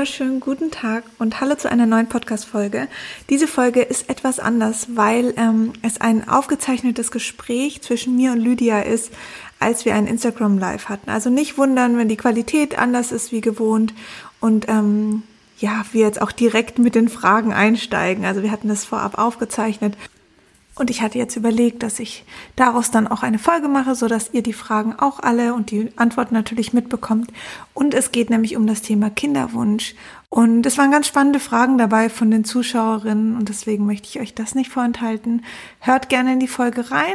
wunderschönen guten Tag und hallo zu einer neuen Podcast-Folge. Diese Folge ist etwas anders, weil ähm, es ein aufgezeichnetes Gespräch zwischen mir und Lydia ist, als wir ein Instagram Live hatten. Also nicht wundern, wenn die Qualität anders ist wie gewohnt und ähm, ja, wir jetzt auch direkt mit den Fragen einsteigen. Also wir hatten das vorab aufgezeichnet und ich hatte jetzt überlegt, dass ich daraus dann auch eine Folge mache, so dass ihr die Fragen auch alle und die Antworten natürlich mitbekommt. Und es geht nämlich um das Thema Kinderwunsch. Und es waren ganz spannende Fragen dabei von den Zuschauerinnen und deswegen möchte ich euch das nicht vorenthalten. Hört gerne in die Folge rein.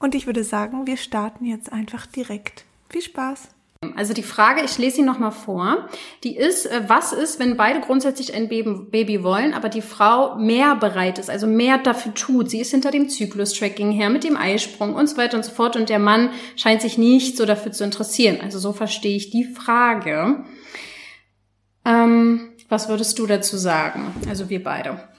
Und ich würde sagen, wir starten jetzt einfach direkt. Viel Spaß! Also die Frage, ich lese sie nochmal vor, die ist, äh, was ist, wenn beide grundsätzlich ein Baby, wollen, aber die Frau mehr bereit ist, also mehr dafür tut. Sie ist hinter dem Zyklus-Tracking her, mit dem Eisprung und so weiter und so fort und der Mann scheint sich nicht so dafür zu interessieren. Also so verstehe ich die Frage. Ähm, was würdest du dazu sagen? Also wir beide.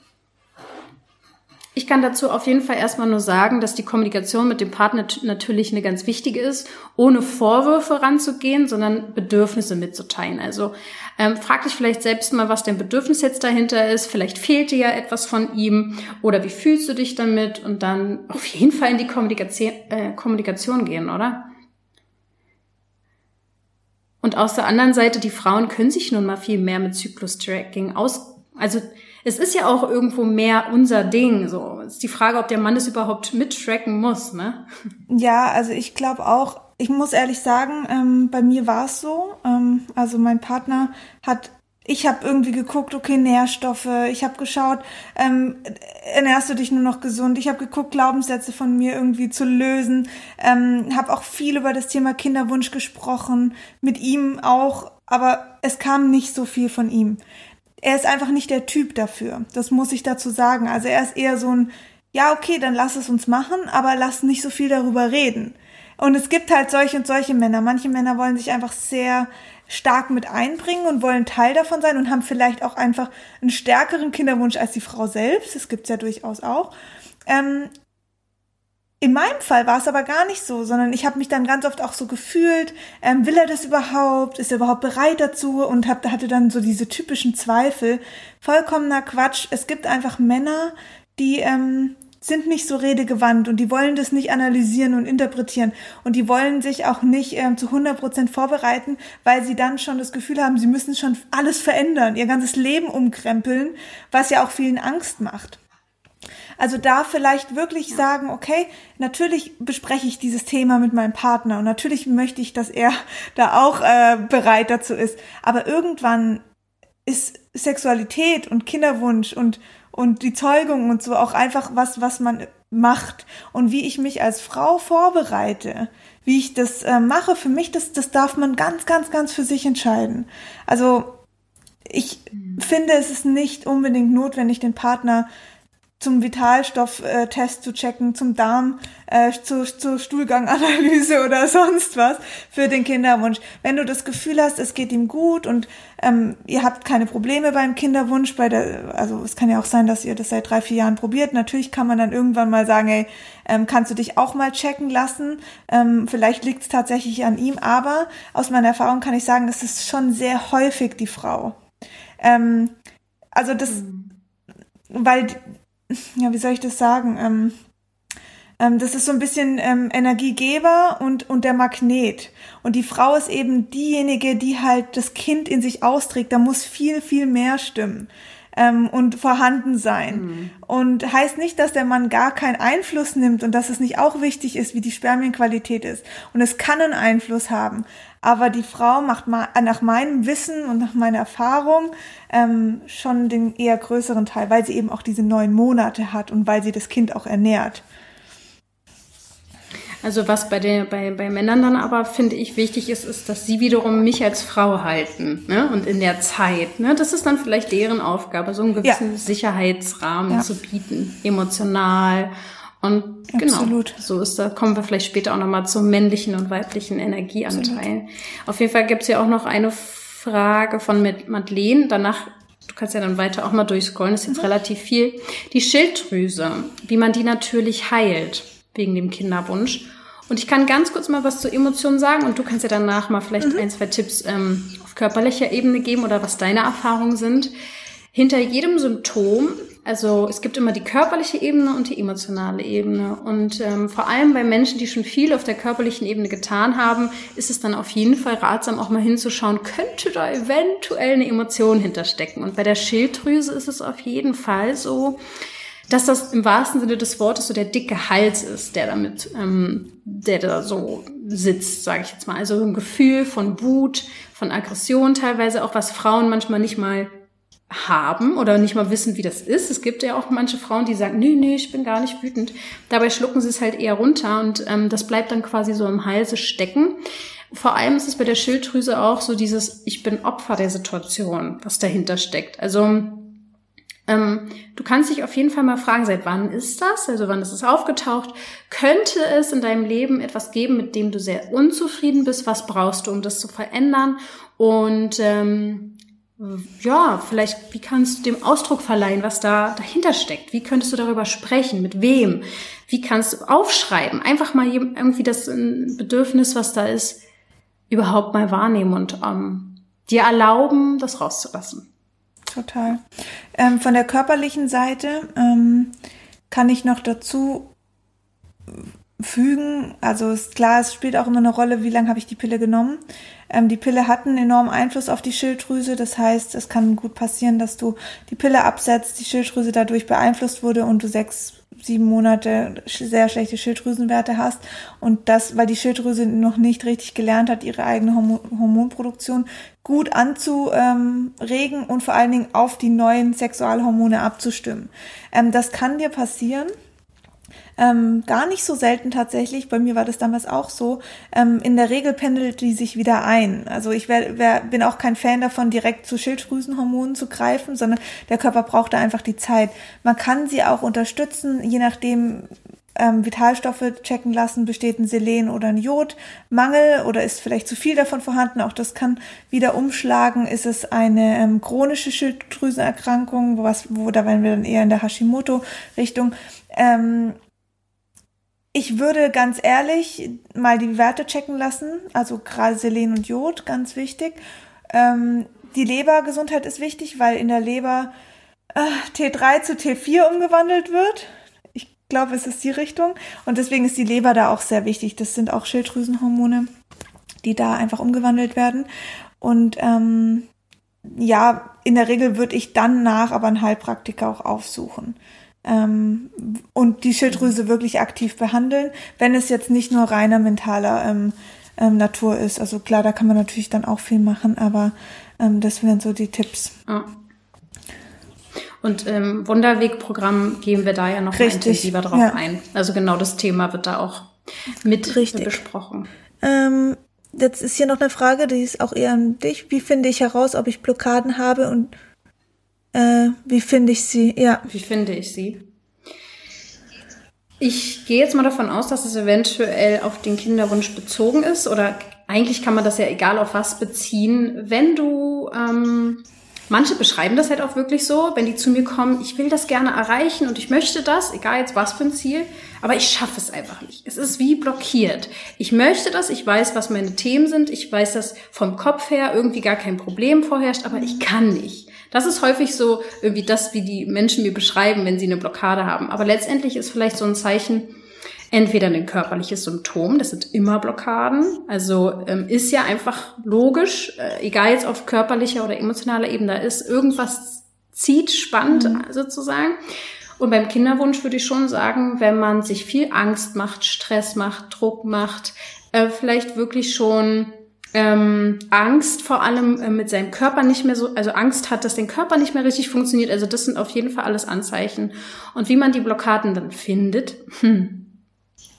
Ich kann dazu auf jeden Fall erstmal nur sagen, dass die Kommunikation mit dem Partner natürlich eine ganz wichtige ist, ohne Vorwürfe ranzugehen, sondern Bedürfnisse mitzuteilen. Also ähm, frag dich vielleicht selbst mal, was dein Bedürfnis jetzt dahinter ist. Vielleicht fehlt dir ja etwas von ihm oder wie fühlst du dich damit? Und dann auf jeden Fall in die Kommunikation, äh, Kommunikation gehen, oder? Und aus der anderen Seite, die Frauen können sich nun mal viel mehr mit Zyklus-Tracking aus, also es ist ja auch irgendwo mehr unser Ding. So ist die Frage, ob der Mann es überhaupt mittracken muss, ne? Ja, also ich glaube auch. Ich muss ehrlich sagen, ähm, bei mir war es so. Ähm, also mein Partner hat ich habe irgendwie geguckt, okay, Nährstoffe. Ich habe geschaut, ähm, ernährst du dich nur noch gesund? Ich habe geguckt, Glaubenssätze von mir irgendwie zu lösen. Ähm, habe auch viel über das Thema Kinderwunsch gesprochen, mit ihm auch, aber es kam nicht so viel von ihm er ist einfach nicht der Typ dafür. Das muss ich dazu sagen. Also er ist eher so ein, ja, okay, dann lass es uns machen, aber lass nicht so viel darüber reden. Und es gibt halt solche und solche Männer. Manche Männer wollen sich einfach sehr stark mit einbringen und wollen Teil davon sein und haben vielleicht auch einfach einen stärkeren Kinderwunsch als die Frau selbst. Das gibt's ja durchaus auch. Ähm, in meinem Fall war es aber gar nicht so, sondern ich habe mich dann ganz oft auch so gefühlt, ähm, will er das überhaupt, ist er überhaupt bereit dazu und hab, hatte dann so diese typischen Zweifel. Vollkommener Quatsch. Es gibt einfach Männer, die ähm, sind nicht so redegewandt und die wollen das nicht analysieren und interpretieren und die wollen sich auch nicht ähm, zu 100 Prozent vorbereiten, weil sie dann schon das Gefühl haben, sie müssen schon alles verändern, ihr ganzes Leben umkrempeln, was ja auch vielen Angst macht. Also da vielleicht wirklich sagen, okay, natürlich bespreche ich dieses Thema mit meinem Partner und natürlich möchte ich, dass er da auch äh, bereit dazu ist. Aber irgendwann ist Sexualität und Kinderwunsch und und die Zeugung und so auch einfach was, was man macht und wie ich mich als Frau vorbereite, wie ich das äh, mache, für mich, das, das darf man ganz, ganz, ganz für sich entscheiden. Also ich mhm. finde, es ist nicht unbedingt notwendig, den Partner zum Vitalstofftest zu checken, zum Darm, äh, zu, zur Stuhlganganalyse oder sonst was für den Kinderwunsch. Wenn du das Gefühl hast, es geht ihm gut und ähm, ihr habt keine Probleme beim Kinderwunsch, bei der, also es kann ja auch sein, dass ihr das seit drei, vier Jahren probiert. Natürlich kann man dann irgendwann mal sagen, ey, ähm, kannst du dich auch mal checken lassen? Ähm, vielleicht liegt es tatsächlich an ihm, aber aus meiner Erfahrung kann ich sagen, es ist schon sehr häufig die Frau. Ähm, also das, mhm. weil ja, wie soll ich das sagen? Ähm, ähm, das ist so ein bisschen ähm, Energiegeber und, und der Magnet. Und die Frau ist eben diejenige, die halt das Kind in sich austrägt. Da muss viel, viel mehr stimmen ähm, und vorhanden sein. Mhm. Und heißt nicht, dass der Mann gar keinen Einfluss nimmt und dass es nicht auch wichtig ist, wie die Spermienqualität ist. Und es kann einen Einfluss haben. Aber die Frau macht ma nach meinem Wissen und nach meiner Erfahrung ähm, schon den eher größeren Teil, weil sie eben auch diese neun Monate hat und weil sie das Kind auch ernährt. Also was bei, der, bei, bei Männern dann aber, finde ich, wichtig ist, ist, dass sie wiederum mich als Frau halten. Ne? Und in der Zeit. Ne? Das ist dann vielleicht deren Aufgabe, so einen gewissen ja. Sicherheitsrahmen ja. zu bieten, emotional. Und genau, Absolut. so ist da, kommen wir vielleicht später auch nochmal zum männlichen und weiblichen Energieanteil. Auf jeden Fall gibt's ja auch noch eine Frage von Madeleine. Danach Du kannst ja dann weiter auch mal durchscrollen, das ist jetzt mhm. relativ viel. Die Schilddrüse, wie man die natürlich heilt wegen dem Kinderwunsch. Und ich kann ganz kurz mal was zu Emotionen sagen und du kannst ja danach mal vielleicht mhm. ein, zwei Tipps ähm, auf körperlicher Ebene geben oder was deine Erfahrungen sind. Hinter jedem Symptom, also es gibt immer die körperliche Ebene und die emotionale Ebene. Und ähm, vor allem bei Menschen, die schon viel auf der körperlichen Ebene getan haben, ist es dann auf jeden Fall ratsam, auch mal hinzuschauen, könnte da eventuell eine Emotion hinterstecken. Und bei der Schilddrüse ist es auf jeden Fall so, dass das im wahrsten Sinne des Wortes so der dicke Hals ist, der damit, ähm, der da so sitzt, sage ich jetzt mal. Also ein Gefühl von Wut, von Aggression teilweise, auch was Frauen manchmal nicht mal haben oder nicht mal wissen, wie das ist. Es gibt ja auch manche Frauen, die sagen, nee, nee, ich bin gar nicht wütend. Dabei schlucken sie es halt eher runter und ähm, das bleibt dann quasi so im Halse stecken. Vor allem ist es bei der Schilddrüse auch so dieses, ich bin Opfer der Situation, was dahinter steckt. Also ähm, du kannst dich auf jeden Fall mal fragen, seit wann ist das? Also wann ist es aufgetaucht? Könnte es in deinem Leben etwas geben, mit dem du sehr unzufrieden bist? Was brauchst du, um das zu verändern? Und ähm, ja, vielleicht, wie kannst du dem Ausdruck verleihen, was da dahinter steckt? Wie könntest du darüber sprechen? Mit wem? Wie kannst du aufschreiben? Einfach mal irgendwie das Bedürfnis, was da ist, überhaupt mal wahrnehmen und ähm, dir erlauben, das rauszulassen. Total. Ähm, von der körperlichen Seite ähm, kann ich noch dazu fügen, also ist klar, es spielt auch immer eine Rolle, wie lange habe ich die Pille genommen. Ähm, die Pille hat einen enormen Einfluss auf die Schilddrüse. Das heißt, es kann gut passieren, dass du die Pille absetzt, die Schilddrüse dadurch beeinflusst wurde und du sechs, sieben Monate sehr schlechte Schilddrüsenwerte hast. Und das, weil die Schilddrüse noch nicht richtig gelernt hat, ihre eigene Hormonproduktion gut anzuregen und vor allen Dingen auf die neuen Sexualhormone abzustimmen. Ähm, das kann dir passieren ähm, gar nicht so selten tatsächlich, bei mir war das damals auch so, ähm, in der Regel pendelt die sich wieder ein. Also ich wär, wär, bin auch kein Fan davon, direkt zu Schilddrüsenhormonen zu greifen, sondern der Körper braucht da einfach die Zeit. Man kann sie auch unterstützen, je nachdem, ähm, Vitalstoffe checken lassen, besteht ein Selen oder ein Jodmangel oder ist vielleicht zu viel davon vorhanden. Auch das kann wieder umschlagen. Ist es eine ähm, chronische Schilddrüsenerkrankung, was, wo da werden wir dann eher in der Hashimoto-Richtung. Ähm, ich würde ganz ehrlich mal die Werte checken lassen, also gerade Selen und Jod, ganz wichtig. Ähm, die Lebergesundheit ist wichtig, weil in der Leber äh, T3 zu T4 umgewandelt wird. Ich glaube, es ist die Richtung. Und deswegen ist die Leber da auch sehr wichtig. Das sind auch Schilddrüsenhormone, die da einfach umgewandelt werden. Und ähm, ja, in der Regel würde ich dann nach aber einen Heilpraktiker auch aufsuchen ähm, und die Schilddrüse wirklich aktiv behandeln, wenn es jetzt nicht nur reiner mentaler ähm, ähm, Natur ist. Also klar, da kann man natürlich dann auch viel machen, aber ähm, das wären so die Tipps. Ja. Und im Wunderweg-Programm gehen wir da ja noch intensiver drauf ja. ein. Also genau das Thema wird da auch mit Richtig. besprochen. Ähm, jetzt ist hier noch eine Frage, die ist auch eher an dich. Wie finde ich heraus, ob ich Blockaden habe und äh, wie finde ich sie? Ja. Wie finde ich sie? Ich gehe jetzt mal davon aus, dass es eventuell auf den Kinderwunsch bezogen ist oder eigentlich kann man das ja egal auf was beziehen. Wenn du ähm, Manche beschreiben das halt auch wirklich so, wenn die zu mir kommen, ich will das gerne erreichen und ich möchte das, egal jetzt was für ein Ziel, aber ich schaffe es einfach nicht. Es ist wie blockiert. Ich möchte das, ich weiß, was meine Themen sind, ich weiß, dass vom Kopf her irgendwie gar kein Problem vorherrscht, aber ich kann nicht. Das ist häufig so irgendwie das, wie die Menschen mir beschreiben, wenn sie eine Blockade haben. Aber letztendlich ist vielleicht so ein Zeichen, entweder ein körperliches Symptom, das sind immer Blockaden, also ähm, ist ja einfach logisch, äh, egal jetzt auf körperlicher oder emotionaler Ebene, da ist irgendwas zieht, spannt mhm. sozusagen. Und beim Kinderwunsch würde ich schon sagen, wenn man sich viel Angst macht, Stress macht, Druck macht, äh, vielleicht wirklich schon ähm, Angst vor allem äh, mit seinem Körper nicht mehr so, also Angst hat, dass der Körper nicht mehr richtig funktioniert. Also das sind auf jeden Fall alles Anzeichen. Und wie man die Blockaden dann findet, hm,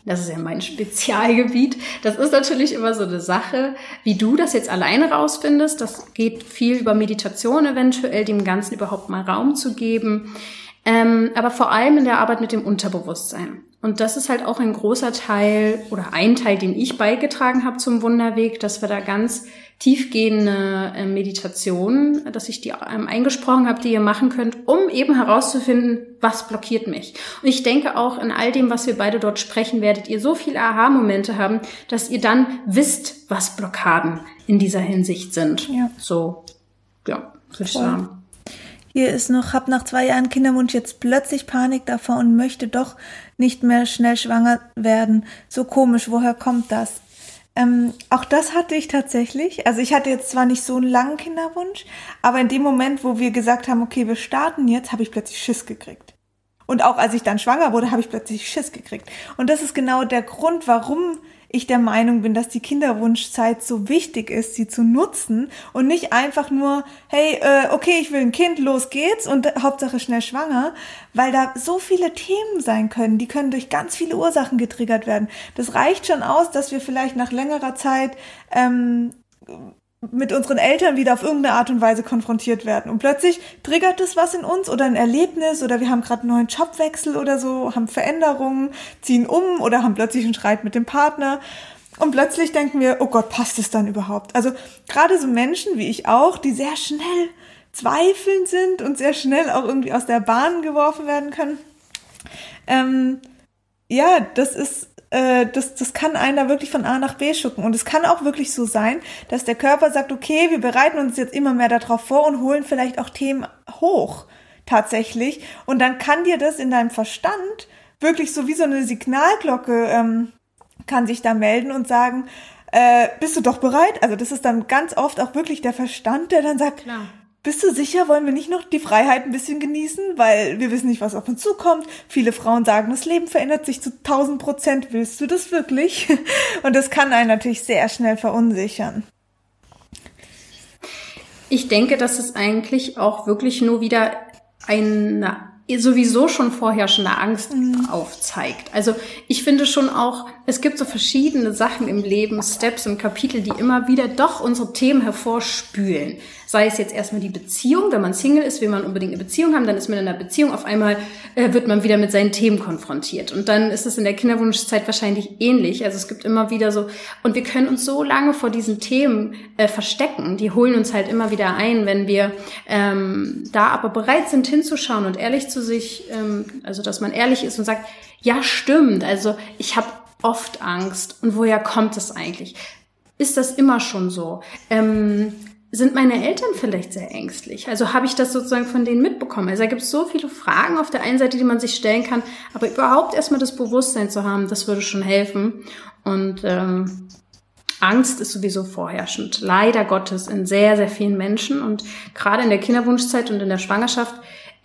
das ist ja mein Spezialgebiet. Das ist natürlich immer so eine Sache, wie du das jetzt alleine rausfindest. Das geht viel über Meditation eventuell, dem Ganzen überhaupt mal Raum zu geben. Ähm, aber vor allem in der Arbeit mit dem Unterbewusstsein. Und das ist halt auch ein großer Teil oder ein Teil, den ich beigetragen habe zum Wunderweg, dass wir da ganz tiefgehende äh, Meditation, dass ich die ähm, eingesprochen habe, die ihr machen könnt, um eben herauszufinden, was blockiert mich. Und ich denke auch in all dem, was wir beide dort sprechen, werdet ihr so viele Aha-Momente haben, dass ihr dann wisst, was Blockaden in dieser Hinsicht sind. Ja. So, ja, würde ich sagen. Hier ist noch, hab nach zwei Jahren Kinderwunsch jetzt plötzlich Panik davor und möchte doch nicht mehr schnell schwanger werden. So komisch, woher kommt das? Ähm, auch das hatte ich tatsächlich. Also ich hatte jetzt zwar nicht so einen langen Kinderwunsch, aber in dem Moment, wo wir gesagt haben, okay, wir starten jetzt, habe ich plötzlich Schiss gekriegt. Und auch als ich dann schwanger wurde, habe ich plötzlich Schiss gekriegt. Und das ist genau der Grund, warum ich der Meinung bin, dass die Kinderwunschzeit so wichtig ist, sie zu nutzen und nicht einfach nur, hey, äh, okay, ich will ein Kind, los geht's und Hauptsache schnell schwanger, weil da so viele Themen sein können, die können durch ganz viele Ursachen getriggert werden. Das reicht schon aus, dass wir vielleicht nach längerer Zeit ähm, mit unseren Eltern wieder auf irgendeine Art und Weise konfrontiert werden. Und plötzlich triggert es was in uns oder ein Erlebnis oder wir haben gerade einen neuen Jobwechsel oder so, haben Veränderungen, ziehen um oder haben plötzlich einen Streit mit dem Partner. Und plötzlich denken wir, oh Gott, passt es dann überhaupt? Also gerade so Menschen wie ich auch, die sehr schnell zweifelnd sind und sehr schnell auch irgendwie aus der Bahn geworfen werden können. Ähm, ja, das ist äh, das, das kann einer wirklich von A nach B schucken. Und es kann auch wirklich so sein, dass der Körper sagt, okay, wir bereiten uns jetzt immer mehr darauf vor und holen vielleicht auch Themen hoch tatsächlich. Und dann kann dir das in deinem Verstand wirklich so wie so eine Signalglocke ähm, kann sich da melden und sagen, äh, bist du doch bereit? Also das ist dann ganz oft auch wirklich der Verstand, der dann sagt, Klar. Bist du sicher, wollen wir nicht noch die Freiheit ein bisschen genießen? Weil wir wissen nicht, was auf uns zukommt. Viele Frauen sagen, das Leben verändert sich zu 1000 Prozent. Willst du das wirklich? Und das kann einen natürlich sehr schnell verunsichern. Ich denke, dass es eigentlich auch wirklich nur wieder eine sowieso schon vorherrschende Angst mhm. aufzeigt. Also ich finde schon auch, es gibt so verschiedene Sachen im Leben, Steps und Kapitel, die immer wieder doch unsere Themen hervorspülen sei es jetzt erstmal die Beziehung, wenn man Single ist, will man unbedingt eine Beziehung haben, dann ist man in einer Beziehung, auf einmal äh, wird man wieder mit seinen Themen konfrontiert. Und dann ist es in der Kinderwunschzeit wahrscheinlich ähnlich. Also es gibt immer wieder so, und wir können uns so lange vor diesen Themen äh, verstecken, die holen uns halt immer wieder ein, wenn wir ähm, da aber bereit sind hinzuschauen und ehrlich zu sich, ähm, also dass man ehrlich ist und sagt, ja stimmt, also ich habe oft Angst und woher kommt es eigentlich? Ist das immer schon so? Ähm, sind meine Eltern vielleicht sehr ängstlich? Also habe ich das sozusagen von denen mitbekommen? Also da gibt es so viele Fragen auf der einen Seite, die man sich stellen kann, aber überhaupt erstmal das Bewusstsein zu haben, das würde schon helfen. Und ähm, Angst ist sowieso vorherrschend, leider Gottes, in sehr, sehr vielen Menschen. Und gerade in der Kinderwunschzeit und in der Schwangerschaft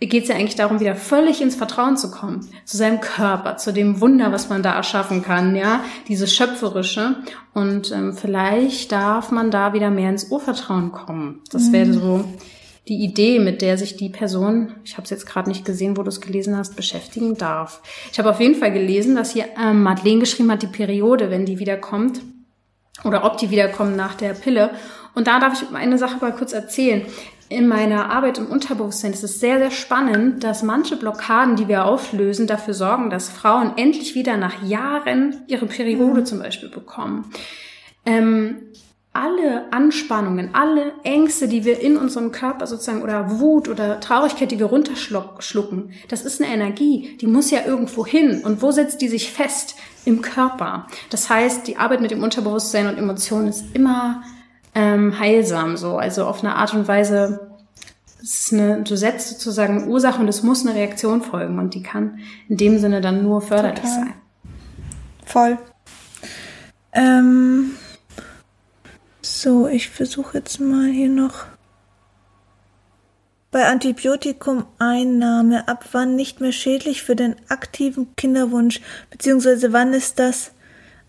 geht es ja eigentlich darum, wieder völlig ins Vertrauen zu kommen, zu seinem Körper, zu dem Wunder, was man da erschaffen kann, ja, dieses Schöpferische. Und ähm, vielleicht darf man da wieder mehr ins Urvertrauen kommen. Das mhm. wäre so die Idee, mit der sich die Person, ich habe es jetzt gerade nicht gesehen, wo du es gelesen hast, beschäftigen darf. Ich habe auf jeden Fall gelesen, dass hier ähm, Madeleine geschrieben hat, die Periode, wenn die wiederkommt, oder ob die wiederkommen nach der Pille. Und da darf ich eine Sache mal kurz erzählen in meiner Arbeit im Unterbewusstsein ist es sehr, sehr spannend, dass manche Blockaden, die wir auflösen, dafür sorgen, dass Frauen endlich wieder nach Jahren ihre Periode mhm. zum Beispiel bekommen. Ähm, alle Anspannungen, alle Ängste, die wir in unserem Körper sozusagen oder Wut oder Traurigkeit, die wir runterschlucken, das ist eine Energie, die muss ja irgendwo hin. Und wo setzt die sich fest? Im Körper. Das heißt, die Arbeit mit dem Unterbewusstsein und Emotionen ist immer ähm, heilsam so. Also auf eine Art und Weise, eine, du setzt sozusagen eine Ursache und es muss eine Reaktion folgen und die kann in dem Sinne dann nur förderlich Total. sein. Voll. Ähm, so, ich versuche jetzt mal hier noch bei Antibiotikumeinnahme ab wann nicht mehr schädlich für den aktiven Kinderwunsch, beziehungsweise wann ist das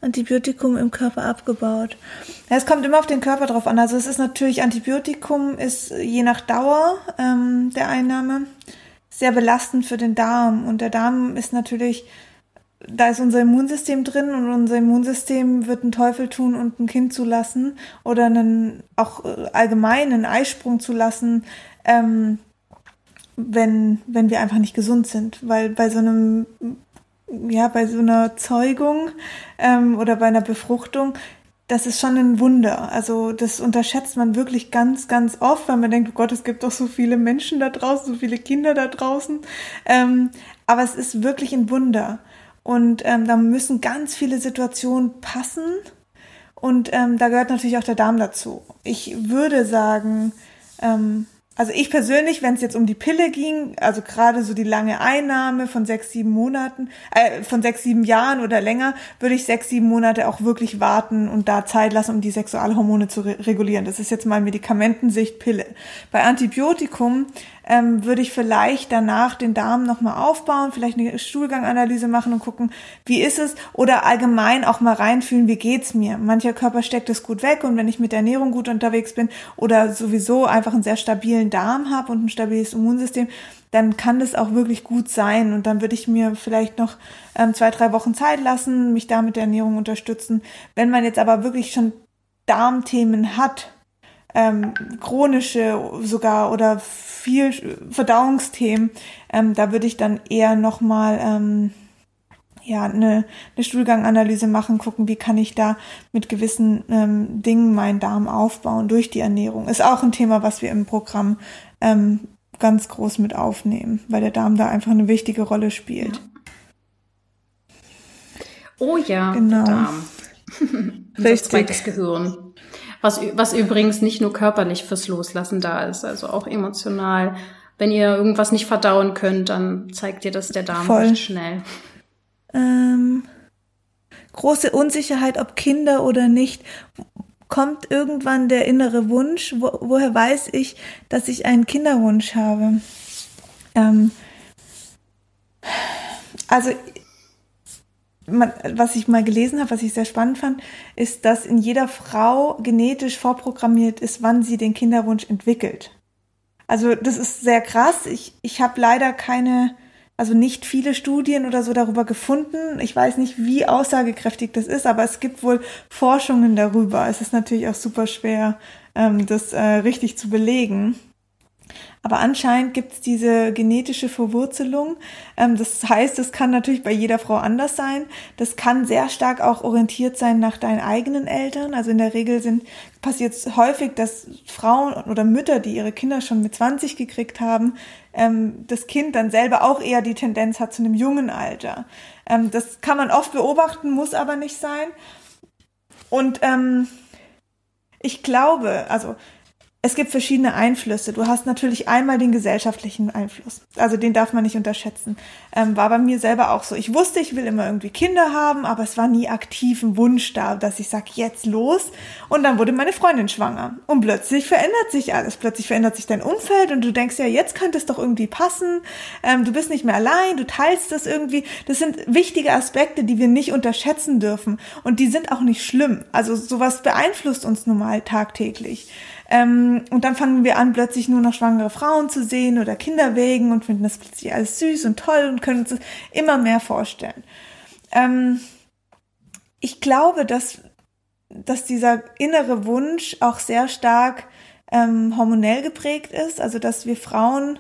Antibiotikum im Körper abgebaut. Ja, es kommt immer auf den Körper drauf an. Also es ist natürlich, Antibiotikum ist je nach Dauer ähm, der Einnahme sehr belastend für den Darm. Und der Darm ist natürlich, da ist unser Immunsystem drin und unser Immunsystem wird einen Teufel tun und ein Kind zulassen oder einen, auch äh, allgemein einen Eisprung zulassen, ähm, wenn, wenn wir einfach nicht gesund sind. Weil bei so einem ja, bei so einer Zeugung ähm, oder bei einer Befruchtung, das ist schon ein Wunder. Also das unterschätzt man wirklich ganz, ganz oft, weil man denkt, oh Gott, es gibt doch so viele Menschen da draußen, so viele Kinder da draußen. Ähm, aber es ist wirklich ein Wunder. Und ähm, da müssen ganz viele Situationen passen. Und ähm, da gehört natürlich auch der Darm dazu. Ich würde sagen, ähm, also ich persönlich, wenn es jetzt um die Pille ging, also gerade so die lange Einnahme von sechs, sieben Monaten, äh, von sechs, sieben Jahren oder länger, würde ich sechs, sieben Monate auch wirklich warten und da Zeit lassen, um die Sexualhormone zu re regulieren. Das ist jetzt mal Medikamentensicht Pille. Bei Antibiotikum ähm, würde ich vielleicht danach den Darm nochmal aufbauen, vielleicht eine Stuhlganganalyse machen und gucken, wie ist es oder allgemein auch mal reinfühlen, wie geht's mir. Mancher Körper steckt es gut weg und wenn ich mit der Ernährung gut unterwegs bin oder sowieso einfach einen sehr stabilen Darm habe und ein stabiles Immunsystem, dann kann das auch wirklich gut sein. Und dann würde ich mir vielleicht noch ähm, zwei, drei Wochen Zeit lassen, mich da mit der Ernährung unterstützen. Wenn man jetzt aber wirklich schon Darmthemen hat, ähm, chronische sogar oder viel Verdauungsthemen, ähm, da würde ich dann eher nochmal ähm, ja, eine, eine Stuhlganganalyse machen, gucken, wie kann ich da mit gewissen ähm, Dingen meinen Darm aufbauen durch die Ernährung. Ist auch ein Thema, was wir im Programm ähm, ganz groß mit aufnehmen, weil der Darm da einfach eine wichtige Rolle spielt. Ja. Oh ja, genau. der Darm. Unser zweites Gehirn. Was, was übrigens nicht nur körperlich fürs Loslassen da ist, also auch emotional. Wenn ihr irgendwas nicht verdauen könnt, dann zeigt ihr das der Darm Voll. recht schnell. Ähm, große Unsicherheit, ob Kinder oder nicht. Kommt irgendwann der innere Wunsch? Wo, woher weiß ich, dass ich einen Kinderwunsch habe? Ähm, also was ich mal gelesen habe, was ich sehr spannend fand, ist, dass in jeder Frau genetisch vorprogrammiert ist, wann sie den Kinderwunsch entwickelt. Also das ist sehr krass. Ich, ich habe leider keine, also nicht viele Studien oder so darüber gefunden. Ich weiß nicht, wie aussagekräftig das ist, aber es gibt wohl Forschungen darüber. Es ist natürlich auch super schwer, ähm, das äh, richtig zu belegen. Aber anscheinend gibt es diese genetische Verwurzelung. Ähm, das heißt, es kann natürlich bei jeder Frau anders sein. Das kann sehr stark auch orientiert sein nach deinen eigenen Eltern. Also in der Regel sind passiert es häufig, dass Frauen oder Mütter, die ihre Kinder schon mit 20 gekriegt haben, ähm, das Kind dann selber auch eher die Tendenz hat zu einem jungen Alter. Ähm, das kann man oft beobachten, muss aber nicht sein. Und ähm, ich glaube, also es gibt verschiedene Einflüsse. Du hast natürlich einmal den gesellschaftlichen Einfluss. Also den darf man nicht unterschätzen. Ähm, war bei mir selber auch so. Ich wusste, ich will immer irgendwie Kinder haben, aber es war nie aktiv ein Wunsch da, dass ich sage, jetzt los. Und dann wurde meine Freundin schwanger. Und plötzlich verändert sich alles. Plötzlich verändert sich dein Umfeld und du denkst ja, jetzt könnte es doch irgendwie passen. Ähm, du bist nicht mehr allein, du teilst das irgendwie. Das sind wichtige Aspekte, die wir nicht unterschätzen dürfen. Und die sind auch nicht schlimm. Also sowas beeinflusst uns nun mal tagtäglich. Ähm, und dann fangen wir an, plötzlich nur noch schwangere Frauen zu sehen oder Kinder wegen und finden das plötzlich alles süß und toll und können uns immer mehr vorstellen. Ähm, ich glaube, dass, dass dieser innere Wunsch auch sehr stark ähm, hormonell geprägt ist, also dass wir Frauen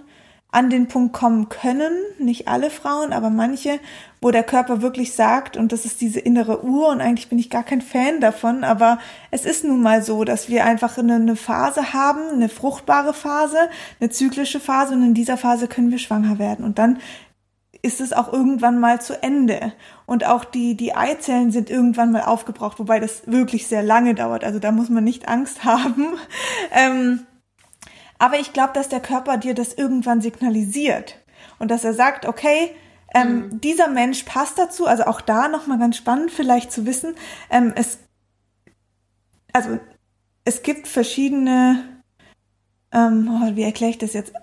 an den Punkt kommen können, nicht alle Frauen, aber manche, wo der Körper wirklich sagt, und das ist diese innere Uhr, und eigentlich bin ich gar kein Fan davon, aber es ist nun mal so, dass wir einfach eine, Phase haben, eine fruchtbare Phase, eine zyklische Phase, und in dieser Phase können wir schwanger werden. Und dann ist es auch irgendwann mal zu Ende. Und auch die, die Eizellen sind irgendwann mal aufgebraucht, wobei das wirklich sehr lange dauert. Also da muss man nicht Angst haben. Ähm, aber ich glaube, dass der Körper dir das irgendwann signalisiert und dass er sagt, okay, ähm, mhm. dieser Mensch passt dazu. Also auch da nochmal ganz spannend vielleicht zu wissen. Ähm, es, also es gibt verschiedene, ähm, oh, wie erkläre ich das jetzt?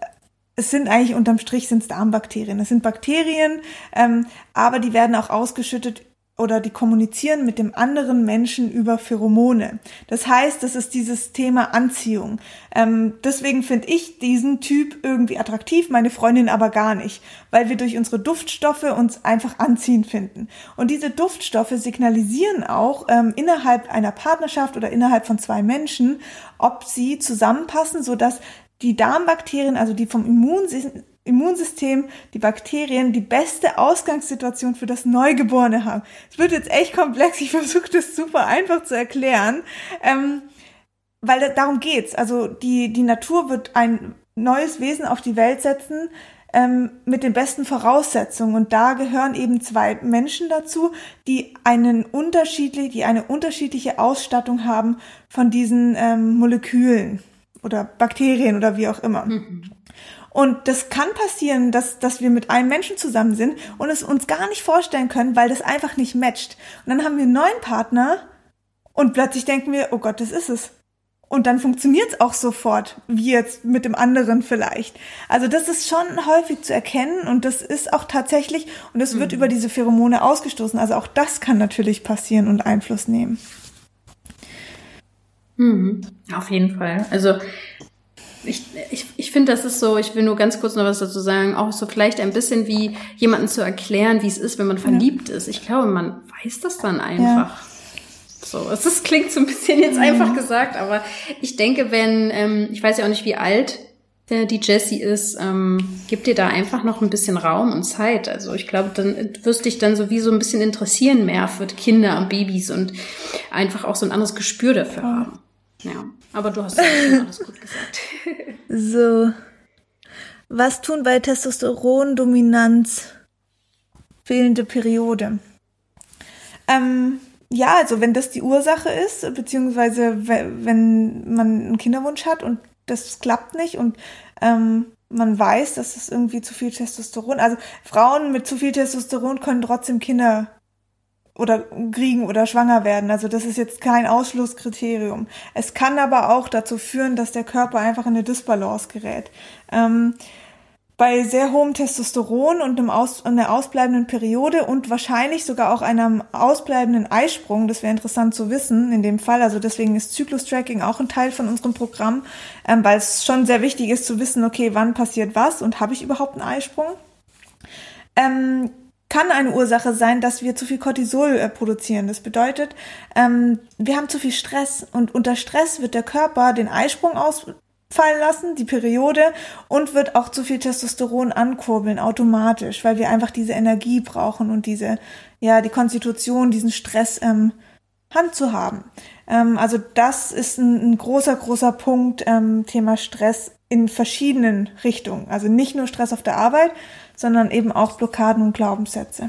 Es sind eigentlich unterm Strich sind es Darmbakterien. Es sind Bakterien, ähm, aber die werden auch ausgeschüttet oder die kommunizieren mit dem anderen Menschen über Pheromone. Das heißt, das ist dieses Thema Anziehung. Ähm, deswegen finde ich diesen Typ irgendwie attraktiv, meine Freundin aber gar nicht, weil wir durch unsere Duftstoffe uns einfach anziehend finden. Und diese Duftstoffe signalisieren auch ähm, innerhalb einer Partnerschaft oder innerhalb von zwei Menschen, ob sie zusammenpassen, so dass die Darmbakterien, also die vom Immunsystem Immunsystem, die Bakterien, die beste Ausgangssituation für das Neugeborene haben. Es wird jetzt echt komplex, ich versuche das super einfach zu erklären, ähm, weil darum geht's. Also die, die Natur wird ein neues Wesen auf die Welt setzen, ähm, mit den besten Voraussetzungen. Und da gehören eben zwei Menschen dazu, die einen unterschiedlich, die eine unterschiedliche Ausstattung haben von diesen ähm, Molekülen oder Bakterien oder wie auch immer. Mhm. Und das kann passieren, dass, dass wir mit einem Menschen zusammen sind und es uns gar nicht vorstellen können, weil das einfach nicht matcht. Und dann haben wir einen neuen Partner und plötzlich denken wir, oh Gott, das ist es. Und dann funktioniert es auch sofort, wie jetzt mit dem anderen vielleicht. Also das ist schon häufig zu erkennen und das ist auch tatsächlich, und es mhm. wird über diese Pheromone ausgestoßen. Also auch das kann natürlich passieren und Einfluss nehmen. Mhm. Auf jeden Fall. Also ich, ich, ich finde, das ist so, ich will nur ganz kurz noch was dazu sagen, auch so vielleicht ein bisschen wie jemanden zu erklären, wie es ist, wenn man verliebt ja. ist. Ich glaube, man weiß das dann einfach. Ja. So, es ist, klingt so ein bisschen jetzt einfach gesagt, aber ich denke, wenn, ähm, ich weiß ja auch nicht, wie alt äh, die Jessie ist, ähm, gib dir da einfach noch ein bisschen Raum und Zeit. Also ich glaube, dann wirst dich dann sowieso ein bisschen interessieren mehr für Kinder und Babys und einfach auch so ein anderes Gespür dafür haben. Ja, aber du hast schon alles gut gesagt. so. Was tun bei Testosterondominanz? Fehlende Periode. Ähm, ja, also wenn das die Ursache ist, beziehungsweise wenn man einen Kinderwunsch hat und das klappt nicht und ähm, man weiß, dass es irgendwie zu viel Testosteron, also Frauen mit zu viel Testosteron können trotzdem Kinder oder kriegen oder schwanger werden. Also das ist jetzt kein Ausschlusskriterium. Es kann aber auch dazu führen, dass der Körper einfach in eine Disbalance gerät. Ähm, bei sehr hohem Testosteron und einem Aus, einer ausbleibenden Periode und wahrscheinlich sogar auch einem ausbleibenden Eisprung, das wäre interessant zu wissen in dem Fall, also deswegen ist Zyklus-Tracking auch ein Teil von unserem Programm, ähm, weil es schon sehr wichtig ist zu wissen, okay, wann passiert was und habe ich überhaupt einen Eisprung? Ähm, kann eine Ursache sein, dass wir zu viel Cortisol äh, produzieren. Das bedeutet, ähm, wir haben zu viel Stress und unter Stress wird der Körper den Eisprung aus fallen lassen, die Periode, und wird auch zu viel Testosteron ankurbeln, automatisch, weil wir einfach diese Energie brauchen und diese, ja, die Konstitution, diesen Stress ähm, Hand zu haben. Ähm, also das ist ein, ein großer, großer Punkt, ähm, Thema Stress in verschiedenen Richtungen. Also nicht nur Stress auf der Arbeit, sondern eben auch Blockaden und Glaubenssätze.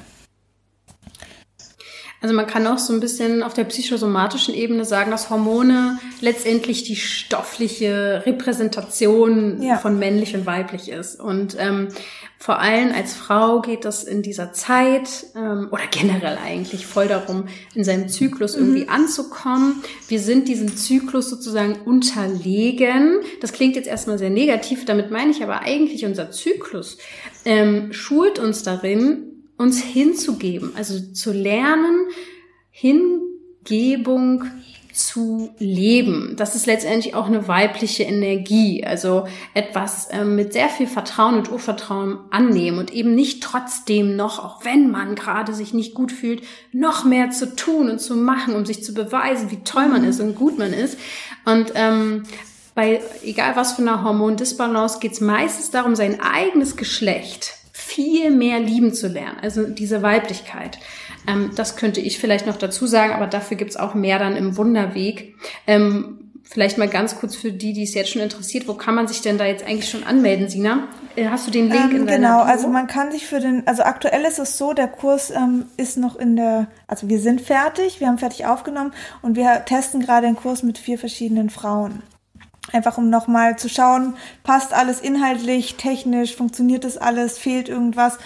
Also man kann auch so ein bisschen auf der psychosomatischen Ebene sagen, dass Hormone letztendlich die stoffliche Repräsentation ja. von männlich und weiblich ist. Und ähm, vor allem als Frau geht das in dieser Zeit ähm, oder generell eigentlich voll darum, in seinem Zyklus mhm. irgendwie anzukommen. Wir sind diesem Zyklus sozusagen unterlegen. Das klingt jetzt erstmal sehr negativ, damit meine ich aber eigentlich unser Zyklus ähm, schult uns darin, uns hinzugeben, also zu lernen, Hingebung zu leben. Das ist letztendlich auch eine weibliche Energie, also etwas äh, mit sehr viel Vertrauen und Urvertrauen annehmen und eben nicht trotzdem noch, auch wenn man gerade sich nicht gut fühlt, noch mehr zu tun und zu machen, um sich zu beweisen, wie toll man ist und gut man ist. Und ähm, bei egal was für einer Hormondisbalance geht es meistens darum, sein eigenes Geschlecht viel mehr lieben zu lernen, also diese Weiblichkeit. Ähm, das könnte ich vielleicht noch dazu sagen, aber dafür gibt's auch mehr dann im Wunderweg. Ähm, vielleicht mal ganz kurz für die, die es jetzt schon interessiert, wo kann man sich denn da jetzt eigentlich schon anmelden, Sina? Äh, hast du den Link ähm, in deiner Genau, Bio? also man kann sich für den, also aktuell ist es so, der Kurs ähm, ist noch in der, also wir sind fertig, wir haben fertig aufgenommen und wir testen gerade den Kurs mit vier verschiedenen Frauen. Einfach um nochmal zu schauen, passt alles inhaltlich, technisch, funktioniert das alles, fehlt irgendwas.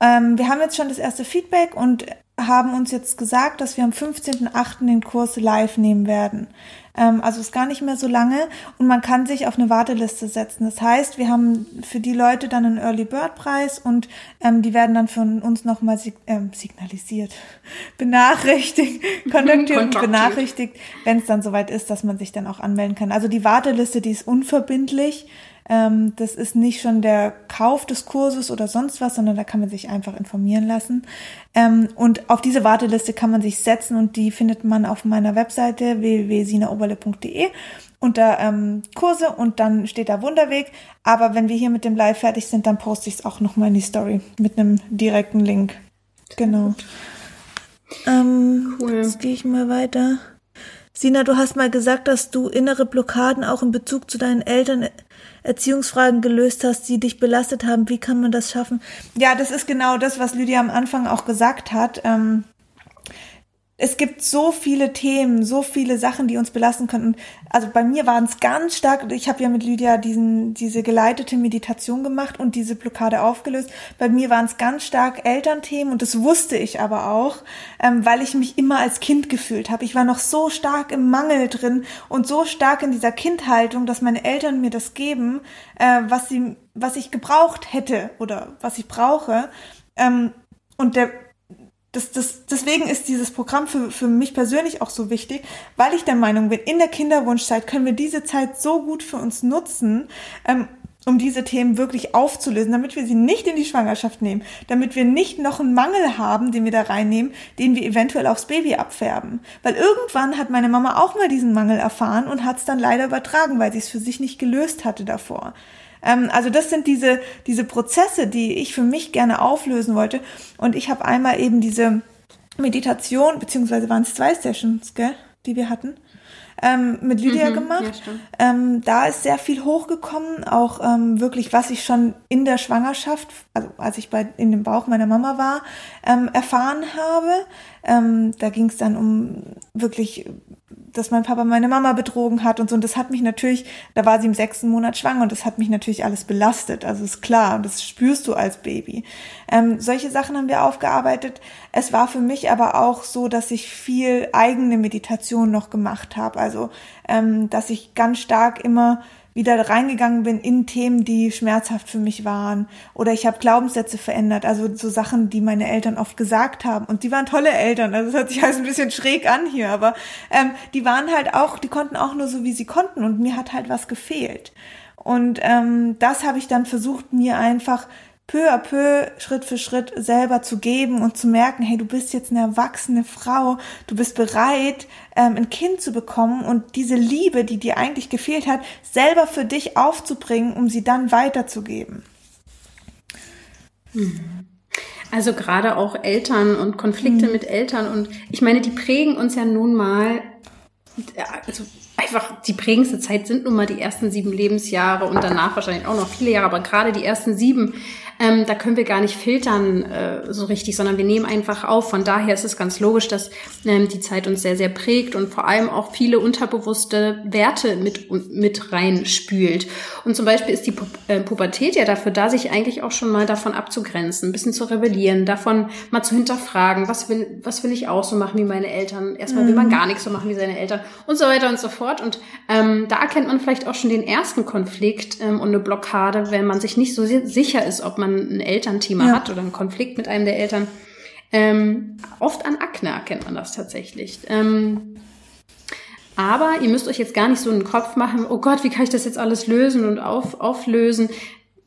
Ähm, wir haben jetzt schon das erste Feedback und haben uns jetzt gesagt, dass wir am 15.8. den Kurs live nehmen werden. Ähm, also ist gar nicht mehr so lange und man kann sich auf eine Warteliste setzen. Das heißt, wir haben für die Leute dann einen Early Bird Preis und ähm, die werden dann von uns nochmal sig ähm, signalisiert, benachrichtigt, kontaktiert und benachrichtigt, wenn es dann soweit ist, dass man sich dann auch anmelden kann. Also die Warteliste, die ist unverbindlich. Ähm, das ist nicht schon der Kauf des Kurses oder sonst was, sondern da kann man sich einfach informieren lassen. Ähm, und auf diese Warteliste kann man sich setzen und die findet man auf meiner Webseite www.sinaoberle.de unter ähm, Kurse und dann steht da Wunderweg. Aber wenn wir hier mit dem Live fertig sind, dann poste ich es auch nochmal in die Story mit einem direkten Link. Genau. Ähm, cool. Jetzt gehe ich mal weiter. Sina, du hast mal gesagt, dass du innere Blockaden auch in Bezug zu deinen Eltern Erziehungsfragen gelöst hast, die dich belastet haben. Wie kann man das schaffen? Ja, das ist genau das, was Lydia am Anfang auch gesagt hat. Ähm, es gibt so viele Themen, so viele Sachen, die uns belasten können. Also bei mir waren es ganz stark, ich habe ja mit Lydia diesen, diese geleitete Meditation gemacht und diese Blockade aufgelöst. Bei mir waren es ganz stark Elternthemen und das wusste ich aber auch, ähm, weil ich mich immer als Kind gefühlt habe. Ich war noch so stark im Mangel drin und so stark in dieser Kindhaltung, dass meine Eltern mir das geben, äh, was sie, was ich gebraucht hätte oder was ich brauche. Ähm, und der das, das, deswegen ist dieses Programm für, für mich persönlich auch so wichtig, weil ich der Meinung bin, in der Kinderwunschzeit können wir diese Zeit so gut für uns nutzen, ähm, um diese Themen wirklich aufzulösen, damit wir sie nicht in die Schwangerschaft nehmen, damit wir nicht noch einen Mangel haben, den wir da reinnehmen, den wir eventuell aufs Baby abfärben. Weil irgendwann hat meine Mama auch mal diesen Mangel erfahren und hat es dann leider übertragen, weil sie es für sich nicht gelöst hatte davor. Ähm, also das sind diese, diese Prozesse, die ich für mich gerne auflösen wollte. Und ich habe einmal eben diese Meditation, beziehungsweise waren es zwei Sessions, gell, die wir hatten, ähm, mit Lydia mhm, gemacht. Ja, ähm, da ist sehr viel hochgekommen, auch ähm, wirklich, was ich schon in der Schwangerschaft, also als ich bei in dem Bauch meiner Mama war, ähm, erfahren habe. Ähm, da ging es dann um wirklich dass mein Papa meine Mama betrogen hat und so. Und das hat mich natürlich, da war sie im sechsten Monat schwanger und das hat mich natürlich alles belastet. Also ist klar, das spürst du als Baby. Ähm, solche Sachen haben wir aufgearbeitet. Es war für mich aber auch so, dass ich viel eigene Meditation noch gemacht habe. Also, ähm, dass ich ganz stark immer wieder reingegangen bin in Themen, die schmerzhaft für mich waren. Oder ich habe Glaubenssätze verändert, also so Sachen, die meine Eltern oft gesagt haben. Und die waren tolle Eltern. Also es hört sich alles ein bisschen schräg an hier, aber ähm, die waren halt auch, die konnten auch nur so, wie sie konnten. Und mir hat halt was gefehlt. Und ähm, das habe ich dann versucht, mir einfach peu à peu, Schritt für Schritt selber zu geben und zu merken, hey, du bist jetzt eine erwachsene Frau, du bist bereit, ähm, ein Kind zu bekommen und diese Liebe, die dir eigentlich gefehlt hat, selber für dich aufzubringen, um sie dann weiterzugeben. Mhm. Also gerade auch Eltern und Konflikte mhm. mit Eltern und ich meine, die prägen uns ja nun mal, also einfach die prägendste Zeit sind nun mal die ersten sieben Lebensjahre und danach wahrscheinlich auch noch viele Jahre, aber gerade die ersten sieben ähm, da können wir gar nicht filtern äh, so richtig, sondern wir nehmen einfach auf. Von daher ist es ganz logisch, dass ähm, die Zeit uns sehr, sehr prägt und vor allem auch viele unterbewusste Werte mit, mit reinspült. Und zum Beispiel ist die Pu äh, Pubertät ja dafür da, sich eigentlich auch schon mal davon abzugrenzen, ein bisschen zu rebellieren, davon mal zu hinterfragen, was will, was will ich auch so machen wie meine Eltern? Erstmal will man mhm. gar nichts so machen wie seine Eltern und so weiter und so fort. Und ähm, da erkennt man vielleicht auch schon den ersten Konflikt ähm, und eine Blockade, wenn man sich nicht so sicher ist, ob man man ein Elternthema ja. hat oder einen Konflikt mit einem der Eltern. Ähm, oft an Akne erkennt man das tatsächlich. Ähm, aber ihr müsst euch jetzt gar nicht so einen Kopf machen, oh Gott, wie kann ich das jetzt alles lösen und auf, auflösen?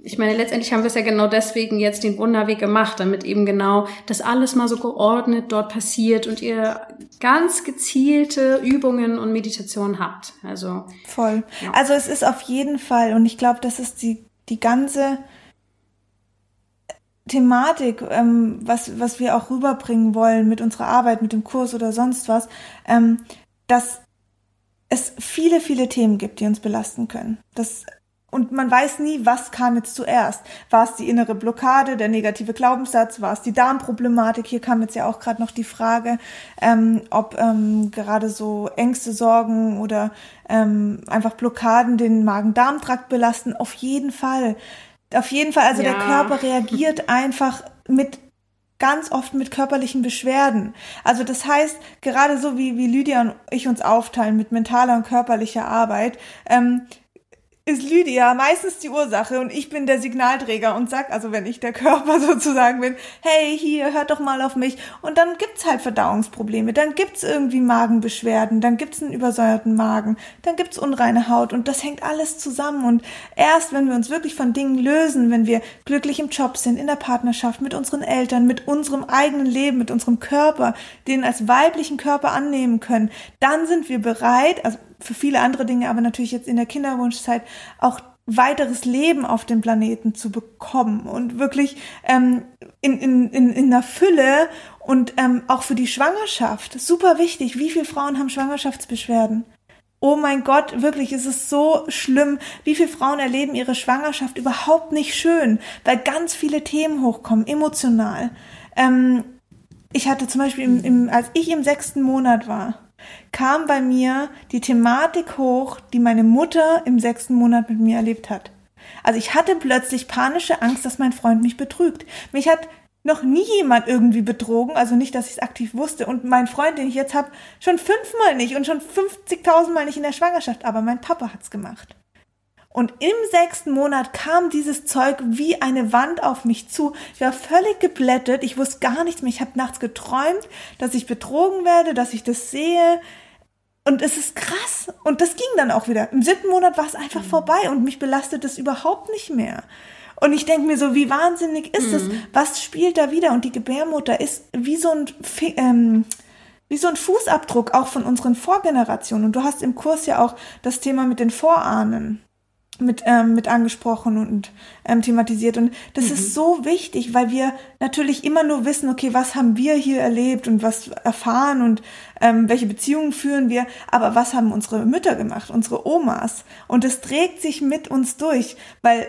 Ich meine, letztendlich haben wir es ja genau deswegen jetzt den Wunderweg gemacht, damit eben genau das alles mal so geordnet dort passiert und ihr ganz gezielte Übungen und Meditationen habt. Also voll. Ja. Also es ist auf jeden Fall und ich glaube, das ist die die ganze Thematik, ähm, was, was wir auch rüberbringen wollen mit unserer Arbeit, mit dem Kurs oder sonst was, ähm, dass es viele, viele Themen gibt, die uns belasten können. Das, und man weiß nie, was kam jetzt zuerst. War es die innere Blockade, der negative Glaubenssatz, war es die Darmproblematik? Hier kam jetzt ja auch gerade noch die Frage, ähm, ob ähm, gerade so Ängste, Sorgen oder ähm, einfach Blockaden den Magen-Darm-Trakt belasten. Auf jeden Fall. Auf jeden Fall, also ja. der Körper reagiert einfach mit ganz oft mit körperlichen Beschwerden. Also das heißt, gerade so wie, wie Lydia und ich uns aufteilen mit mentaler und körperlicher Arbeit, ähm, ist Lydia meistens die Ursache und ich bin der Signalträger und sag, also wenn ich der Körper sozusagen bin, hey, hier, hört doch mal auf mich. Und dann gibt's halt Verdauungsprobleme, dann gibt's irgendwie Magenbeschwerden, dann gibt's einen übersäuerten Magen, dann gibt's unreine Haut und das hängt alles zusammen. Und erst wenn wir uns wirklich von Dingen lösen, wenn wir glücklich im Job sind, in der Partnerschaft, mit unseren Eltern, mit unserem eigenen Leben, mit unserem Körper, den als weiblichen Körper annehmen können, dann sind wir bereit, also für viele andere Dinge, aber natürlich jetzt in der Kinderwunschzeit auch weiteres Leben auf dem Planeten zu bekommen und wirklich ähm, in, in, in, in einer Fülle und ähm, auch für die Schwangerschaft. Super wichtig. Wie viele Frauen haben Schwangerschaftsbeschwerden? Oh mein Gott, wirklich, es ist so schlimm. Wie viele Frauen erleben ihre Schwangerschaft überhaupt nicht schön, weil ganz viele Themen hochkommen, emotional. Ähm, ich hatte zum Beispiel, im, im, als ich im sechsten Monat war, kam bei mir die Thematik hoch, die meine Mutter im sechsten Monat mit mir erlebt hat. Also ich hatte plötzlich panische Angst, dass mein Freund mich betrügt. Mich hat noch nie jemand irgendwie betrogen, also nicht, dass ich es aktiv wusste. Und mein Freund, den ich jetzt habe, schon fünfmal nicht und schon 50.000 Mal nicht in der Schwangerschaft, aber mein Papa hat's gemacht. Und im sechsten Monat kam dieses Zeug wie eine Wand auf mich zu. Ich war völlig geblättet. Ich wusste gar nichts mehr. Ich habe nachts geträumt, dass ich betrogen werde, dass ich das sehe. Und es ist krass. Und das ging dann auch wieder. Im siebten Monat war es einfach mhm. vorbei und mich belastet es überhaupt nicht mehr. Und ich denke mir so, wie wahnsinnig ist es? Mhm. Was spielt da wieder? Und die Gebärmutter ist wie so ein, ähm, wie so ein Fußabdruck auch von unseren Vorgenerationen. Und du hast im Kurs ja auch das Thema mit den Vorahnen mit, ähm, mit angesprochen und ähm, thematisiert. Und das mhm. ist so wichtig, weil wir natürlich immer nur wissen, okay, was haben wir hier erlebt und was erfahren und ähm, welche Beziehungen führen wir, aber was haben unsere Mütter gemacht, unsere Omas? Und es trägt sich mit uns durch, weil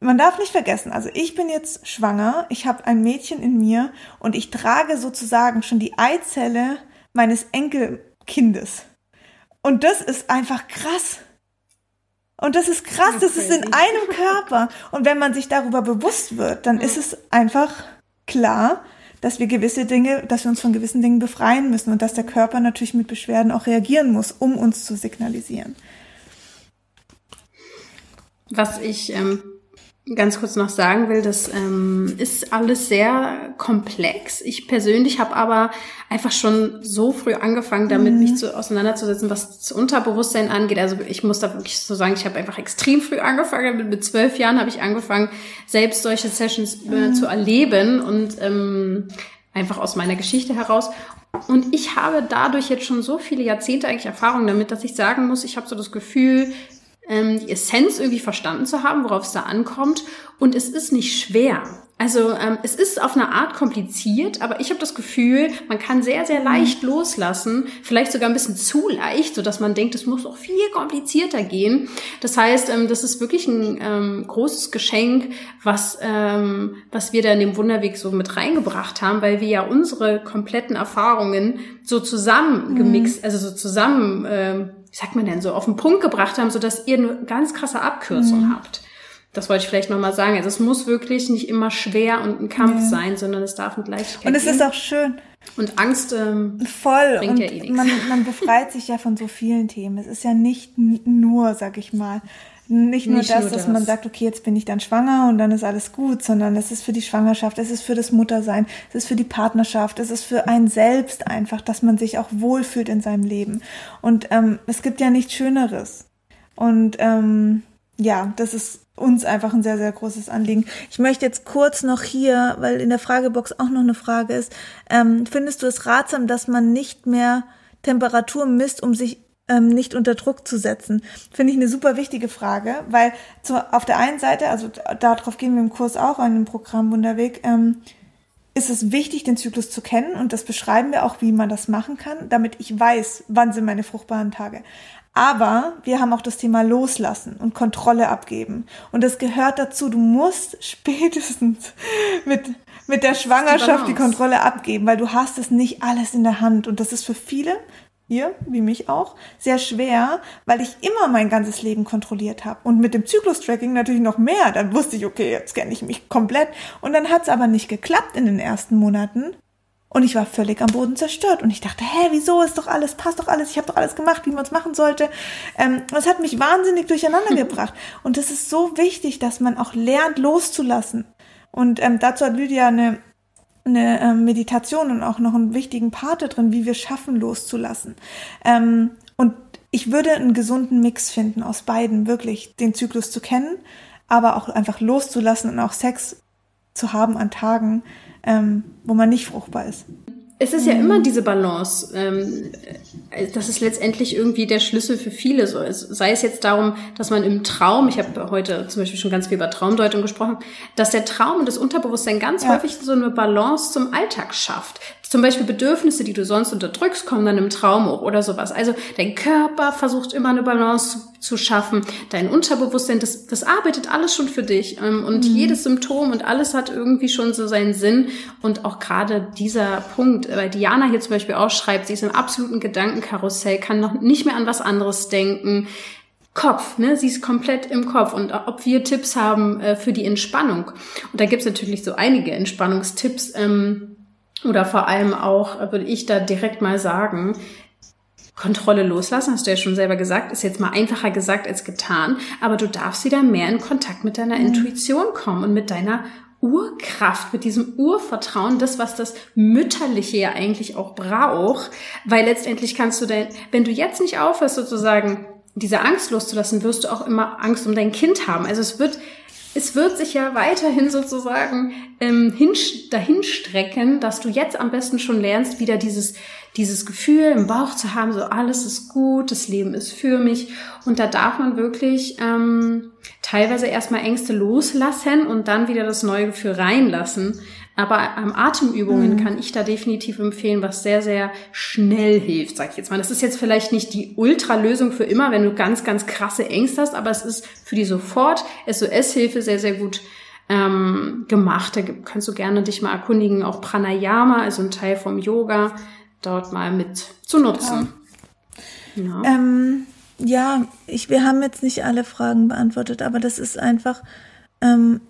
man darf nicht vergessen, also ich bin jetzt schwanger, ich habe ein Mädchen in mir und ich trage sozusagen schon die Eizelle meines Enkelkindes. Und das ist einfach krass. Und das ist krass, das ist in einem Körper. Und wenn man sich darüber bewusst wird, dann ist es einfach klar, dass wir gewisse Dinge, dass wir uns von gewissen Dingen befreien müssen und dass der Körper natürlich mit Beschwerden auch reagieren muss, um uns zu signalisieren. Was ich ähm, ganz kurz noch sagen will, das ähm, ist alles sehr komplex. Ich persönlich habe aber einfach schon so früh angefangen, damit mhm. mich zu, auseinanderzusetzen, was das Unterbewusstsein angeht. Also ich muss da wirklich so sagen, ich habe einfach extrem früh angefangen. Mit, mit zwölf Jahren habe ich angefangen, selbst solche Sessions äh, mhm. zu erleben und ähm, einfach aus meiner Geschichte heraus. Und ich habe dadurch jetzt schon so viele Jahrzehnte eigentlich Erfahrung damit, dass ich sagen muss, ich habe so das Gefühl, ähm, die Essenz irgendwie verstanden zu haben, worauf es da ankommt. Und es ist nicht schwer. Also ähm, es ist auf eine Art kompliziert, aber ich habe das Gefühl, man kann sehr, sehr leicht loslassen, vielleicht sogar ein bisschen zu leicht, so dass man denkt, es muss auch viel komplizierter gehen. Das heißt, ähm, das ist wirklich ein ähm, großes Geschenk, was, ähm, was wir da in dem Wunderweg so mit reingebracht haben, weil wir ja unsere kompletten Erfahrungen so zusammengemixt, mhm. also so zusammen ähm, wie sagt man denn so, auf den Punkt gebracht haben, so dass ihr eine ganz krasse Abkürzung mhm. habt. Das wollte ich vielleicht nochmal sagen. Also es muss wirklich nicht immer schwer und ein Kampf ja. sein, sondern es darf mit Leichtigkeit Und es gehen. ist auch schön. Und Angst ähm, voll bringt und ja eh nichts. Man, man befreit sich ja von so vielen Themen. Es ist ja nicht nur, sag ich mal, nicht nur nicht das, nur dass man sagt, okay, jetzt bin ich dann schwanger und dann ist alles gut, sondern es ist für die Schwangerschaft, es ist für das Muttersein, es ist für die Partnerschaft, es ist für ein selbst einfach, dass man sich auch wohlfühlt in seinem Leben. Und ähm, es gibt ja nichts Schöneres. Und ähm, ja, das ist uns einfach ein sehr, sehr großes Anliegen. Ich möchte jetzt kurz noch hier, weil in der Fragebox auch noch eine Frage ist, ähm, findest du es ratsam, dass man nicht mehr Temperatur misst, um sich ähm, nicht unter Druck zu setzen? Finde ich eine super wichtige Frage, weil zu, auf der einen Seite, also darauf gehen wir im Kurs auch an dem Programm Wunderweg, ähm, ist es wichtig, den Zyklus zu kennen und das beschreiben wir auch, wie man das machen kann, damit ich weiß, wann sind meine fruchtbaren Tage. Aber wir haben auch das Thema Loslassen und Kontrolle abgeben. Und das gehört dazu. Du musst spätestens mit, mit der Schwangerschaft die, die Kontrolle abgeben, weil du hast es nicht alles in der Hand. Und das ist für viele ihr, wie mich auch, sehr schwer, weil ich immer mein ganzes Leben kontrolliert habe. Und mit dem Zyklus-Tracking natürlich noch mehr. Dann wusste ich, okay, jetzt kenne ich mich komplett. Und dann hat es aber nicht geklappt in den ersten Monaten. Und ich war völlig am Boden zerstört. Und ich dachte, hä, wieso ist doch alles, passt doch alles, ich habe doch alles gemacht, wie man es machen sollte. Ähm, das hat mich wahnsinnig durcheinander gebracht. Und es ist so wichtig, dass man auch lernt, loszulassen. Und ähm, dazu hat Lydia eine, eine ähm, Meditation und auch noch einen wichtigen Part drin, wie wir schaffen, loszulassen. Ähm, und ich würde einen gesunden Mix finden aus beiden, wirklich den Zyklus zu kennen, aber auch einfach loszulassen und auch Sex zu haben an Tagen, ähm, wo man nicht fruchtbar ist. Es ist ja immer diese Balance. Ähm, das ist letztendlich irgendwie der Schlüssel für viele. So, sei es jetzt darum, dass man im Traum, ich habe heute zum Beispiel schon ganz viel über Traumdeutung gesprochen, dass der Traum und das Unterbewusstsein ganz ja. häufig so eine Balance zum Alltag schafft. Zum Beispiel Bedürfnisse, die du sonst unterdrückst, kommen dann im Traum hoch oder sowas. Also dein Körper versucht immer eine Balance zu schaffen. Dein Unterbewusstsein, das, das arbeitet alles schon für dich. Ähm, und mhm. jedes Symptom und alles hat irgendwie schon so seinen Sinn. Und auch gerade dieser Punkt, weil Diana hier zum Beispiel auch schreibt, sie ist im absoluten Gedankenkarussell, kann noch nicht mehr an was anderes denken. Kopf, ne? Sie ist komplett im Kopf und ob wir Tipps haben äh, für die Entspannung. Und da gibt's natürlich so einige Entspannungstipps. Ähm, oder vor allem auch, würde ich da direkt mal sagen, Kontrolle loslassen, hast du ja schon selber gesagt, ist jetzt mal einfacher gesagt als getan, aber du darfst wieder mehr in Kontakt mit deiner mhm. Intuition kommen und mit deiner Urkraft, mit diesem Urvertrauen, das, was das Mütterliche ja eigentlich auch braucht, weil letztendlich kannst du dein, wenn du jetzt nicht aufhörst, sozusagen diese Angst loszulassen, wirst du auch immer Angst um dein Kind haben. Also es wird es wird sich ja weiterhin sozusagen ähm, hin, dahin strecken, dass du jetzt am besten schon lernst, wieder dieses, dieses Gefühl im Bauch zu haben, so alles ist gut, das Leben ist für mich. Und da darf man wirklich ähm, teilweise erstmal Ängste loslassen und dann wieder das neue Gefühl reinlassen. Aber ähm, Atemübungen mhm. kann ich da definitiv empfehlen, was sehr, sehr schnell hilft, sag ich jetzt mal. Das ist jetzt vielleicht nicht die Ultralösung für immer, wenn du ganz, ganz krasse Ängste hast, aber es ist für die sofort SOS-Hilfe sehr, sehr gut ähm, gemacht. Da kannst du gerne dich mal erkundigen, auch Pranayama, also ein Teil vom Yoga, dort mal mit zu nutzen. Ja. Ja. Ähm, ja, ich, wir haben jetzt nicht alle Fragen beantwortet, aber das ist einfach ähm,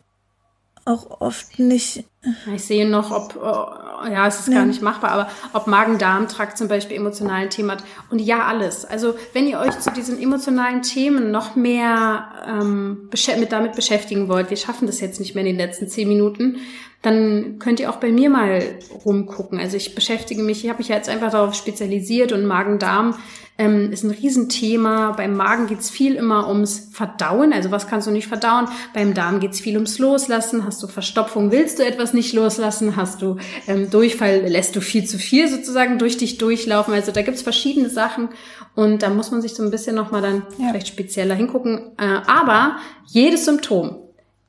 auch oft nicht. Ich sehe noch, ob, oh, ja, es ist ja. gar nicht machbar, aber ob Magen-Darm-Trakt zum Beispiel emotionalen Themen hat. Und ja, alles. Also, wenn ihr euch zu diesen emotionalen Themen noch mehr ähm, mit damit beschäftigen wollt, wir schaffen das jetzt nicht mehr in den letzten zehn Minuten, dann könnt ihr auch bei mir mal rumgucken. Also ich beschäftige mich, ich habe mich jetzt einfach darauf spezialisiert und Magen-Darm ähm, ist ein Riesenthema. Beim Magen geht's viel immer ums Verdauen, also was kannst du nicht verdauen. Beim Darm geht's viel ums Loslassen. Hast du Verstopfung, willst du etwas nicht loslassen? Hast du ähm, Durchfall, lässt du viel zu viel sozusagen durch dich durchlaufen. Also da gibt's verschiedene Sachen und da muss man sich so ein bisschen nochmal dann ja. vielleicht spezieller hingucken. Äh, aber jedes Symptom,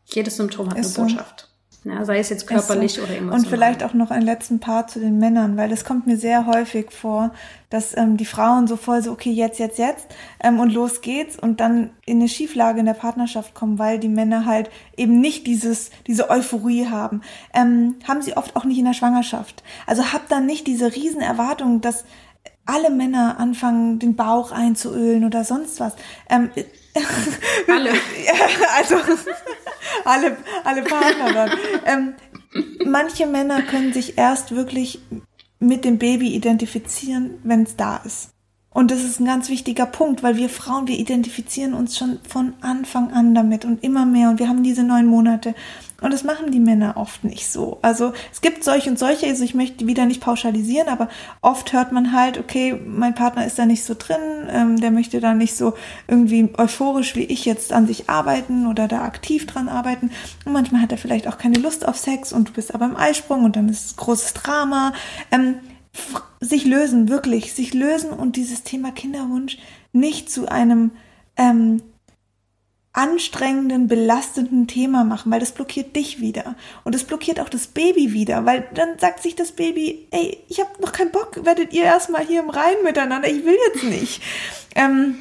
jedes Symptom hat ist eine Botschaft. Ja, sei es jetzt körperlich so. oder emotional. Und vielleicht auch noch einen letzten Part zu den Männern, weil das kommt mir sehr häufig vor, dass ähm, die Frauen so voll so, okay, jetzt, jetzt, jetzt ähm, und los geht's und dann in eine Schieflage in der Partnerschaft kommen, weil die Männer halt eben nicht dieses, diese Euphorie haben. Ähm, haben sie oft auch nicht in der Schwangerschaft. Also habt dann nicht diese riesen Erwartung, dass alle Männer anfangen, den Bauch einzuölen oder sonst was. Ähm, alle. also alle, alle Partner dann. Ähm, manche Männer können sich erst wirklich mit dem Baby identifizieren, wenn es da ist. Und das ist ein ganz wichtiger Punkt, weil wir Frauen, wir identifizieren uns schon von Anfang an damit und immer mehr und wir haben diese neun Monate. Und das machen die Männer oft nicht so. Also es gibt solche und solche, also ich möchte wieder nicht pauschalisieren, aber oft hört man halt, okay, mein Partner ist da nicht so drin, ähm, der möchte da nicht so irgendwie euphorisch wie ich jetzt an sich arbeiten oder da aktiv dran arbeiten. Und manchmal hat er vielleicht auch keine Lust auf Sex und du bist aber im Eisprung und dann ist es großes Drama. Ähm, sich lösen, wirklich, sich lösen und dieses Thema Kinderwunsch nicht zu einem ähm, anstrengenden, belastenden Thema machen, weil das blockiert dich wieder. Und es blockiert auch das Baby wieder, weil dann sagt sich das Baby, ey, ich habe noch keinen Bock, werdet ihr erstmal hier im Rhein miteinander, ich will jetzt nicht. Ähm,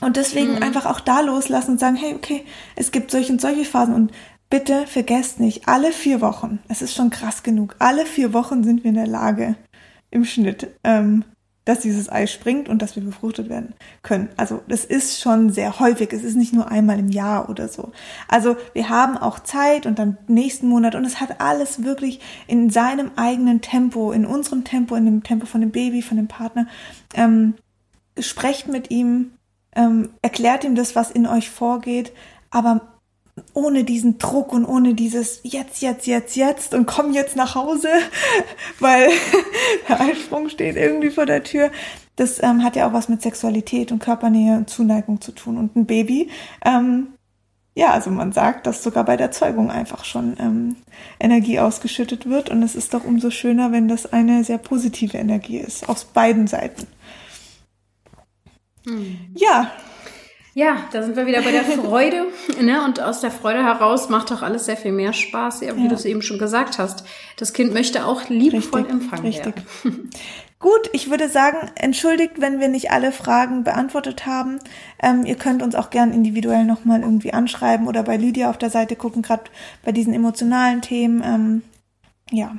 und deswegen mhm. einfach auch da loslassen und sagen, hey, okay, es gibt solche und solche Phasen und bitte vergesst nicht, alle vier Wochen, es ist schon krass genug, alle vier Wochen sind wir in der Lage, im Schnitt, ähm, dass dieses Ei springt und dass wir befruchtet werden können. Also das ist schon sehr häufig. Es ist nicht nur einmal im Jahr oder so. Also wir haben auch Zeit und dann nächsten Monat und es hat alles wirklich in seinem eigenen Tempo, in unserem Tempo, in dem Tempo von dem Baby, von dem Partner. Ähm, sprecht mit ihm, ähm, erklärt ihm das, was in euch vorgeht, aber ohne diesen Druck und ohne dieses jetzt, jetzt, jetzt, jetzt und komm jetzt nach Hause, weil der Eisprung steht irgendwie vor der Tür. Das ähm, hat ja auch was mit Sexualität und Körpernähe und Zuneigung zu tun. Und ein Baby, ähm, ja, also man sagt, dass sogar bei der Zeugung einfach schon ähm, Energie ausgeschüttet wird. Und es ist doch umso schöner, wenn das eine sehr positive Energie ist, aus beiden Seiten. Hm. Ja, ja, da sind wir wieder bei der Freude. ne? Und aus der Freude heraus macht auch alles sehr viel mehr Spaß, ja, wie ja. du es eben schon gesagt hast. Das Kind möchte auch liebevoll richtig, empfangen richtig. werden. Gut, ich würde sagen, entschuldigt, wenn wir nicht alle Fragen beantwortet haben. Ähm, ihr könnt uns auch gern individuell nochmal irgendwie anschreiben oder bei Lydia auf der Seite gucken, gerade bei diesen emotionalen Themen. Ähm, ja,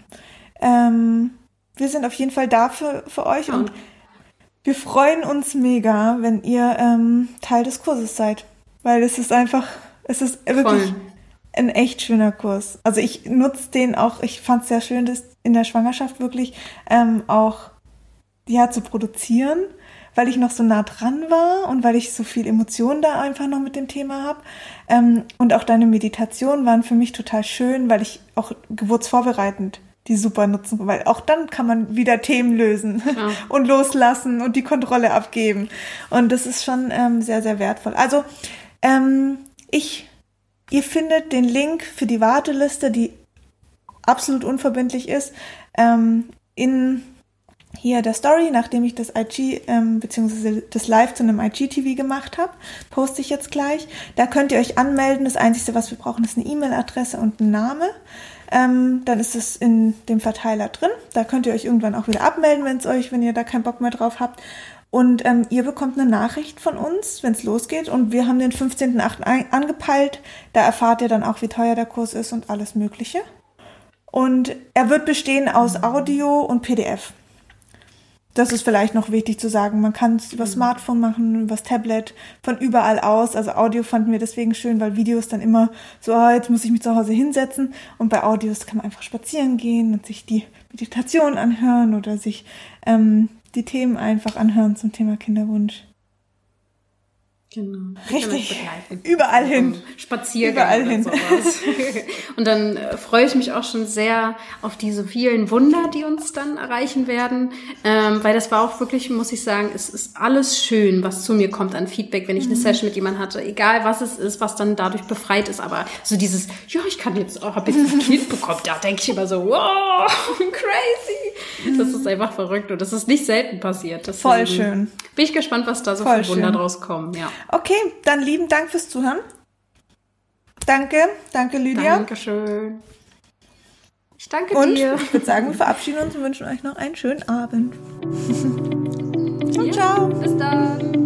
ähm, wir sind auf jeden Fall da für, für euch ja. und wir freuen uns mega, wenn ihr ähm, Teil des Kurses seid, weil es ist einfach, es ist wirklich Voll. ein echt schöner Kurs. Also ich nutze den auch, ich fand es sehr schön, das in der Schwangerschaft wirklich ähm, auch ja zu produzieren, weil ich noch so nah dran war und weil ich so viel Emotionen da einfach noch mit dem Thema habe. Ähm, und auch deine Meditationen waren für mich total schön, weil ich auch geburtsvorbereitend die super nutzen, weil auch dann kann man wieder Themen lösen ja. und loslassen und die Kontrolle abgeben. Und das ist schon ähm, sehr, sehr wertvoll. Also ähm, ich, ihr findet den Link für die Warteliste, die absolut unverbindlich ist, ähm, in hier der Story, nachdem ich das IG ähm, bzw. das Live zu einem IGTV gemacht habe, poste ich jetzt gleich. Da könnt ihr euch anmelden. Das Einzige, was wir brauchen, ist eine E-Mail-Adresse und ein Name. Ähm, dann ist es in dem Verteiler drin. Da könnt ihr euch irgendwann auch wieder abmelden, wenn es euch, wenn ihr da keinen Bock mehr drauf habt. Und ähm, ihr bekommt eine Nachricht von uns, wenn es losgeht. Und wir haben den 15.8. angepeilt. Da erfahrt ihr dann auch, wie teuer der Kurs ist und alles Mögliche. Und er wird bestehen aus Audio und PDF das ist vielleicht noch wichtig zu sagen. Man kann es über mhm. Smartphone machen, über Tablet, von überall aus. Also Audio fanden wir deswegen schön, weil Videos dann immer so, oh, jetzt muss ich mich zu Hause hinsetzen. Und bei Audios kann man einfach spazieren gehen und sich die Meditation anhören oder sich ähm, die Themen einfach anhören zum Thema Kinderwunsch. Genau. Richtig. Überall hin. Spaziergang Überall hin. Sowas. und dann äh, freue ich mich auch schon sehr auf diese vielen Wunder, die uns dann erreichen werden. Ähm, weil das war auch wirklich, muss ich sagen, es ist alles schön, was zu mir kommt an Feedback, wenn ich eine mhm. Session mit jemandem hatte. Egal was es ist, was dann dadurch befreit ist. Aber so dieses, ja, ich kann jetzt auch ein bisschen Kind bekommen, da denke ich immer so, wow, crazy. Das ist einfach verrückt und das ist nicht selten passiert. Deswegen Voll schön. Bin ich gespannt, was da so Voll für Wunder schön. draus kommen, ja. Okay, dann lieben Dank fürs Zuhören. Danke, danke Lydia. Dankeschön. Ich danke und dir. Ich würde sagen, wir verabschieden uns und wünschen euch noch einen schönen Abend. ciao, ja, ciao. Bis dann.